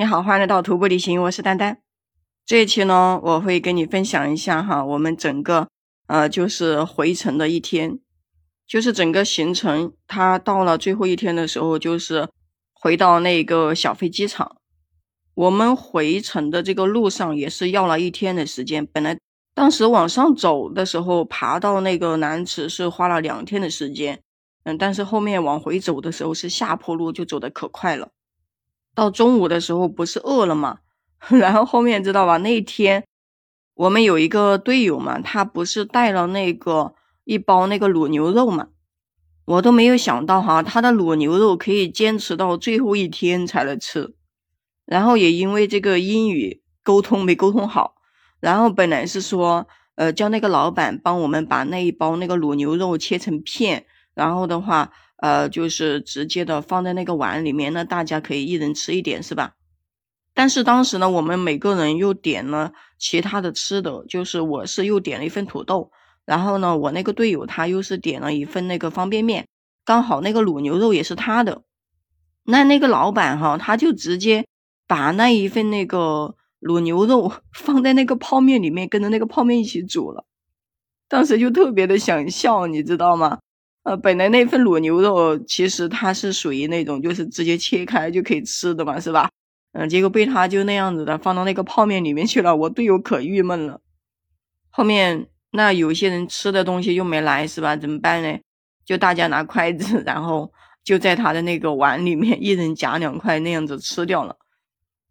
你好，欢迎来到徒步旅行，我是丹丹。这一期呢，我会跟你分享一下哈，我们整个呃就是回程的一天，就是整个行程，它到了最后一天的时候，就是回到那个小飞机场。我们回程的这个路上也是要了一天的时间，本来当时往上走的时候，爬到那个南池是花了两天的时间，嗯，但是后面往回走的时候是下坡路，就走的可快了。到中午的时候不是饿了吗？然后后面知道吧？那一天我们有一个队友嘛，他不是带了那个一包那个卤牛肉嘛，我都没有想到哈，他的卤牛肉可以坚持到最后一天才能吃。然后也因为这个英语沟通没沟通好，然后本来是说呃叫那个老板帮我们把那一包那个卤牛肉切成片，然后的话。呃，就是直接的放在那个碗里面，那大家可以一人吃一点，是吧？但是当时呢，我们每个人又点了其他的吃的，就是我是又点了一份土豆，然后呢，我那个队友他又是点了一份那个方便面，刚好那个卤牛肉也是他的。那那个老板哈，他就直接把那一份那个卤牛肉 放在那个泡面里面，跟着那个泡面一起煮了。当时就特别的想笑，你知道吗？呃，本来那份卤牛肉其实它是属于那种就是直接切开就可以吃的嘛，是吧？嗯，结果被他就那样子的放到那个泡面里面去了，我队友可郁闷了。后面那有些人吃的东西又没来，是吧？怎么办呢？就大家拿筷子，然后就在他的那个碗里面一人夹两块那样子吃掉了。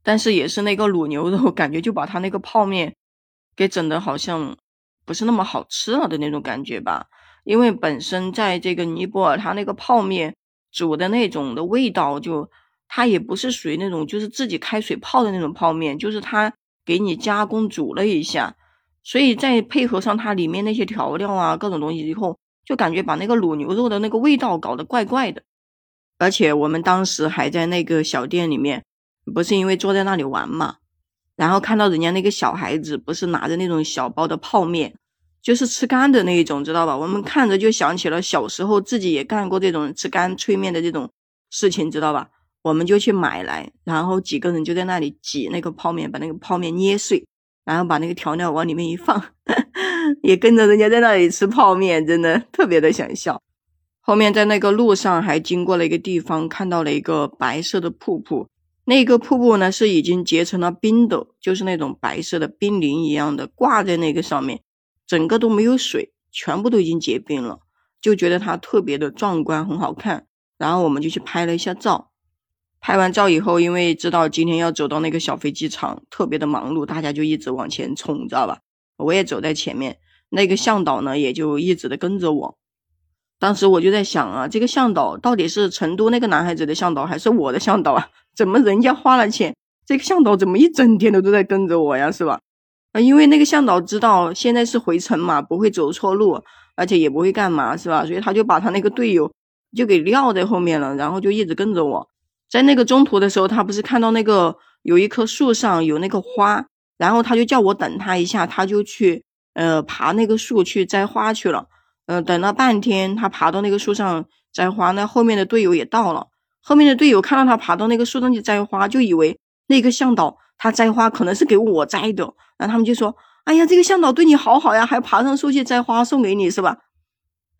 但是也是那个卤牛肉，感觉就把他那个泡面给整的好像不是那么好吃了的那种感觉吧。因为本身在这个尼泊尔，它那个泡面煮的那种的味道，就它也不是属于那种就是自己开水泡的那种泡面，就是它给你加工煮了一下，所以再配合上它里面那些调料啊各种东西以后，就感觉把那个卤牛肉的那个味道搞得怪怪的。而且我们当时还在那个小店里面，不是因为坐在那里玩嘛，然后看到人家那个小孩子不是拿着那种小包的泡面。就是吃干的那一种，知道吧？我们看着就想起了小时候自己也干过这种吃干脆面的这种事情，知道吧？我们就去买来，然后几个人就在那里挤那个泡面，把那个泡面捏碎，然后把那个调料往里面一放，也跟着人家在那里吃泡面，真的特别的想笑。后面在那个路上还经过了一个地方，看到了一个白色的瀑布，那个瀑布呢是已经结成了冰的，就是那种白色的冰凌一样的挂在那个上面。整个都没有水，全部都已经结冰了，就觉得它特别的壮观，很好看。然后我们就去拍了一下照。拍完照以后，因为知道今天要走到那个小飞机场，特别的忙碌，大家就一直往前冲，知道吧？我也走在前面，那个向导呢也就一直的跟着我。当时我就在想啊，这个向导到底是成都那个男孩子的向导，还是我的向导啊？怎么人家花了钱，这个向导怎么一整天都都在跟着我呀？是吧？啊，因为那个向导知道现在是回程嘛，不会走错路，而且也不会干嘛，是吧？所以他就把他那个队友就给撂在后面了，然后就一直跟着我。在那个中途的时候，他不是看到那个有一棵树上有那个花，然后他就叫我等他一下，他就去呃爬那个树去摘花去了。嗯，等了半天，他爬到那个树上摘花，那后面的队友也到了，后面的队友看到他爬到那个树上去摘花，就以为那个向导。他摘花可能是给我摘的，然后他们就说：“哎呀，这个向导对你好好呀，还爬上树去摘花送给你，是吧？”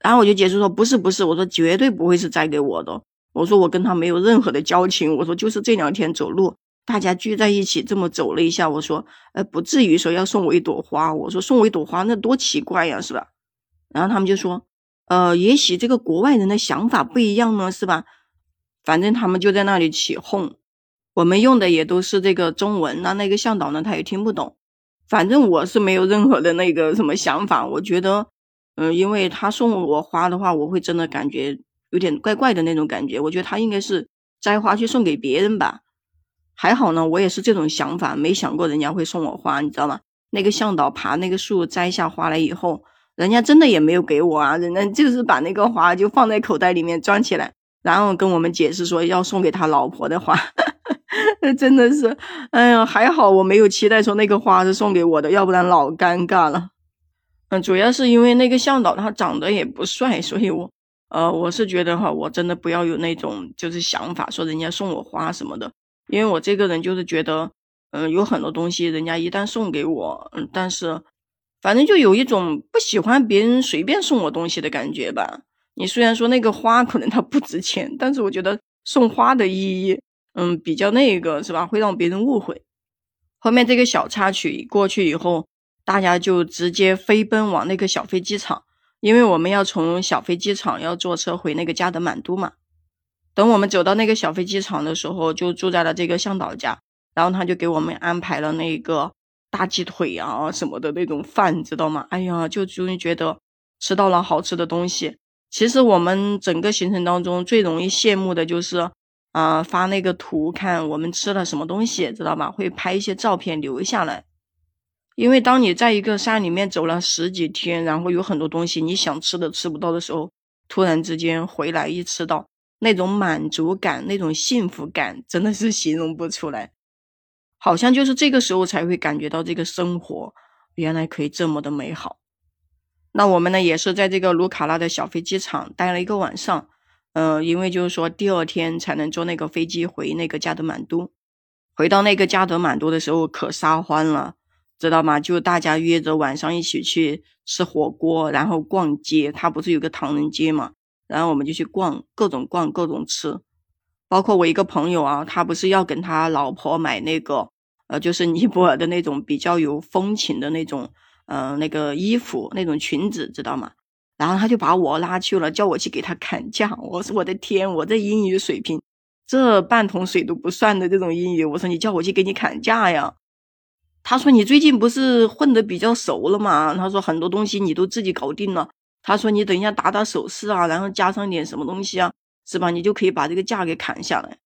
然后我就解释说：“不是，不是，我说绝对不会是摘给我的。我说我跟他没有任何的交情。我说就是这两天走路，大家聚在一起这么走了一下，我说，呃，不至于说要送我一朵花。我说送我一朵花那多奇怪呀，是吧？然后他们就说：呃，也许这个国外人的想法不一样呢，是吧？反正他们就在那里起哄。”我们用的也都是这个中文，那那个向导呢，他也听不懂。反正我是没有任何的那个什么想法。我觉得，嗯，因为他送我花的话，我会真的感觉有点怪怪的那种感觉。我觉得他应该是摘花去送给别人吧。还好呢，我也是这种想法，没想过人家会送我花，你知道吗？那个向导爬那个树摘下花来以后，人家真的也没有给我啊，人家就是把那个花就放在口袋里面装起来，然后跟我们解释说要送给他老婆的花。那 真的是，哎呀，还好我没有期待说那个花是送给我的，要不然老尴尬了。嗯，主要是因为那个向导他长得也不帅，所以我，呃，我是觉得哈，我真的不要有那种就是想法，说人家送我花什么的。因为我这个人就是觉得，嗯，有很多东西人家一旦送给我，嗯，但是反正就有一种不喜欢别人随便送我东西的感觉吧。你虽然说那个花可能它不值钱，但是我觉得送花的意义，嗯，比较那个是吧？会让别人误会。后面这个小插曲过去以后，大家就直接飞奔往那个小飞机场，因为我们要从小飞机场要坐车回那个加德满都嘛。等我们走到那个小飞机场的时候，就住在了这个向导家，然后他就给我们安排了那个大鸡腿啊什么的那种饭，你知道吗？哎呀，就终于觉得吃到了好吃的东西。其实我们整个行程当中最容易羡慕的就是，啊，发那个图看我们吃了什么东西，知道吧？会拍一些照片留下来。因为当你在一个山里面走了十几天，然后有很多东西你想吃的吃不到的时候，突然之间回来一吃到，那种满足感、那种幸福感，真的是形容不出来。好像就是这个时候才会感觉到这个生活原来可以这么的美好。那我们呢，也是在这个卢卡拉的小飞机场待了一个晚上，嗯，因为就是说第二天才能坐那个飞机回那个加德满都。回到那个加德满都的时候，可撒欢了，知道吗？就大家约着晚上一起去吃火锅，然后逛街。他不是有个唐人街嘛，然后我们就去逛，各种逛，各种吃。包括我一个朋友啊，他不是要跟他老婆买那个，呃，就是尼泊尔的那种比较有风情的那种。嗯，那个衣服那种裙子知道吗？然后他就把我拉去了，叫我去给他砍价。我说我的天，我这英语水平，这半桶水都不算的这种英语，我说你叫我去给你砍价呀？他说你最近不是混得比较熟了嘛？他说很多东西你都自己搞定了。他说你等一下打打手势啊，然后加上点什么东西啊，是吧？你就可以把这个价给砍下来。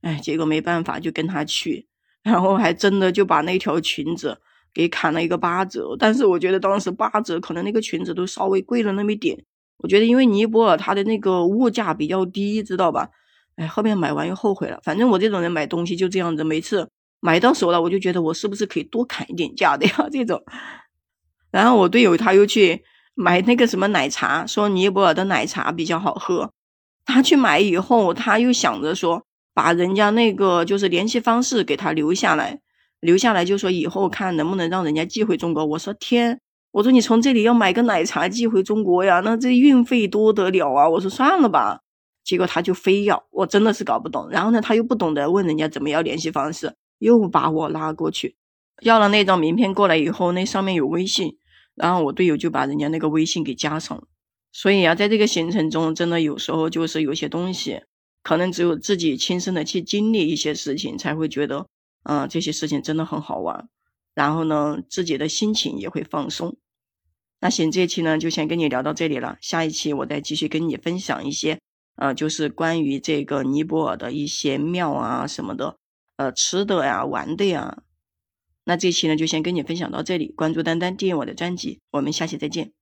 哎，结果没办法，就跟他去，然后还真的就把那条裙子。给砍了一个八折，但是我觉得当时八折可能那个裙子都稍微贵了那么一点。我觉得因为尼泊尔它的那个物价比较低，知道吧？哎，后面买完又后悔了。反正我这种人买东西就这样子，每次买到手了，我就觉得我是不是可以多砍一点价的呀？这种。然后我队友他又去买那个什么奶茶，说尼泊尔的奶茶比较好喝。他去买以后，他又想着说把人家那个就是联系方式给他留下来。留下来就说以后看能不能让人家寄回中国。我说天，我说你从这里要买个奶茶寄回中国呀，那这运费多得了啊！我说算了吧。结果他就非要，我真的是搞不懂。然后呢，他又不懂得问人家怎么要联系方式，又把我拉过去，要了那张名片过来以后，那上面有微信，然后我队友就把人家那个微信给加上了。所以啊，在这个行程中，真的有时候就是有些东西，可能只有自己亲身的去经历一些事情，才会觉得。嗯，这些事情真的很好玩，然后呢，自己的心情也会放松。那行，这期呢就先跟你聊到这里了，下一期我再继续跟你分享一些，呃，就是关于这个尼泊尔的一些庙啊什么的，呃，吃的呀、玩的呀。那这期呢就先跟你分享到这里，关注丹丹，订阅我的专辑，我们下期再见。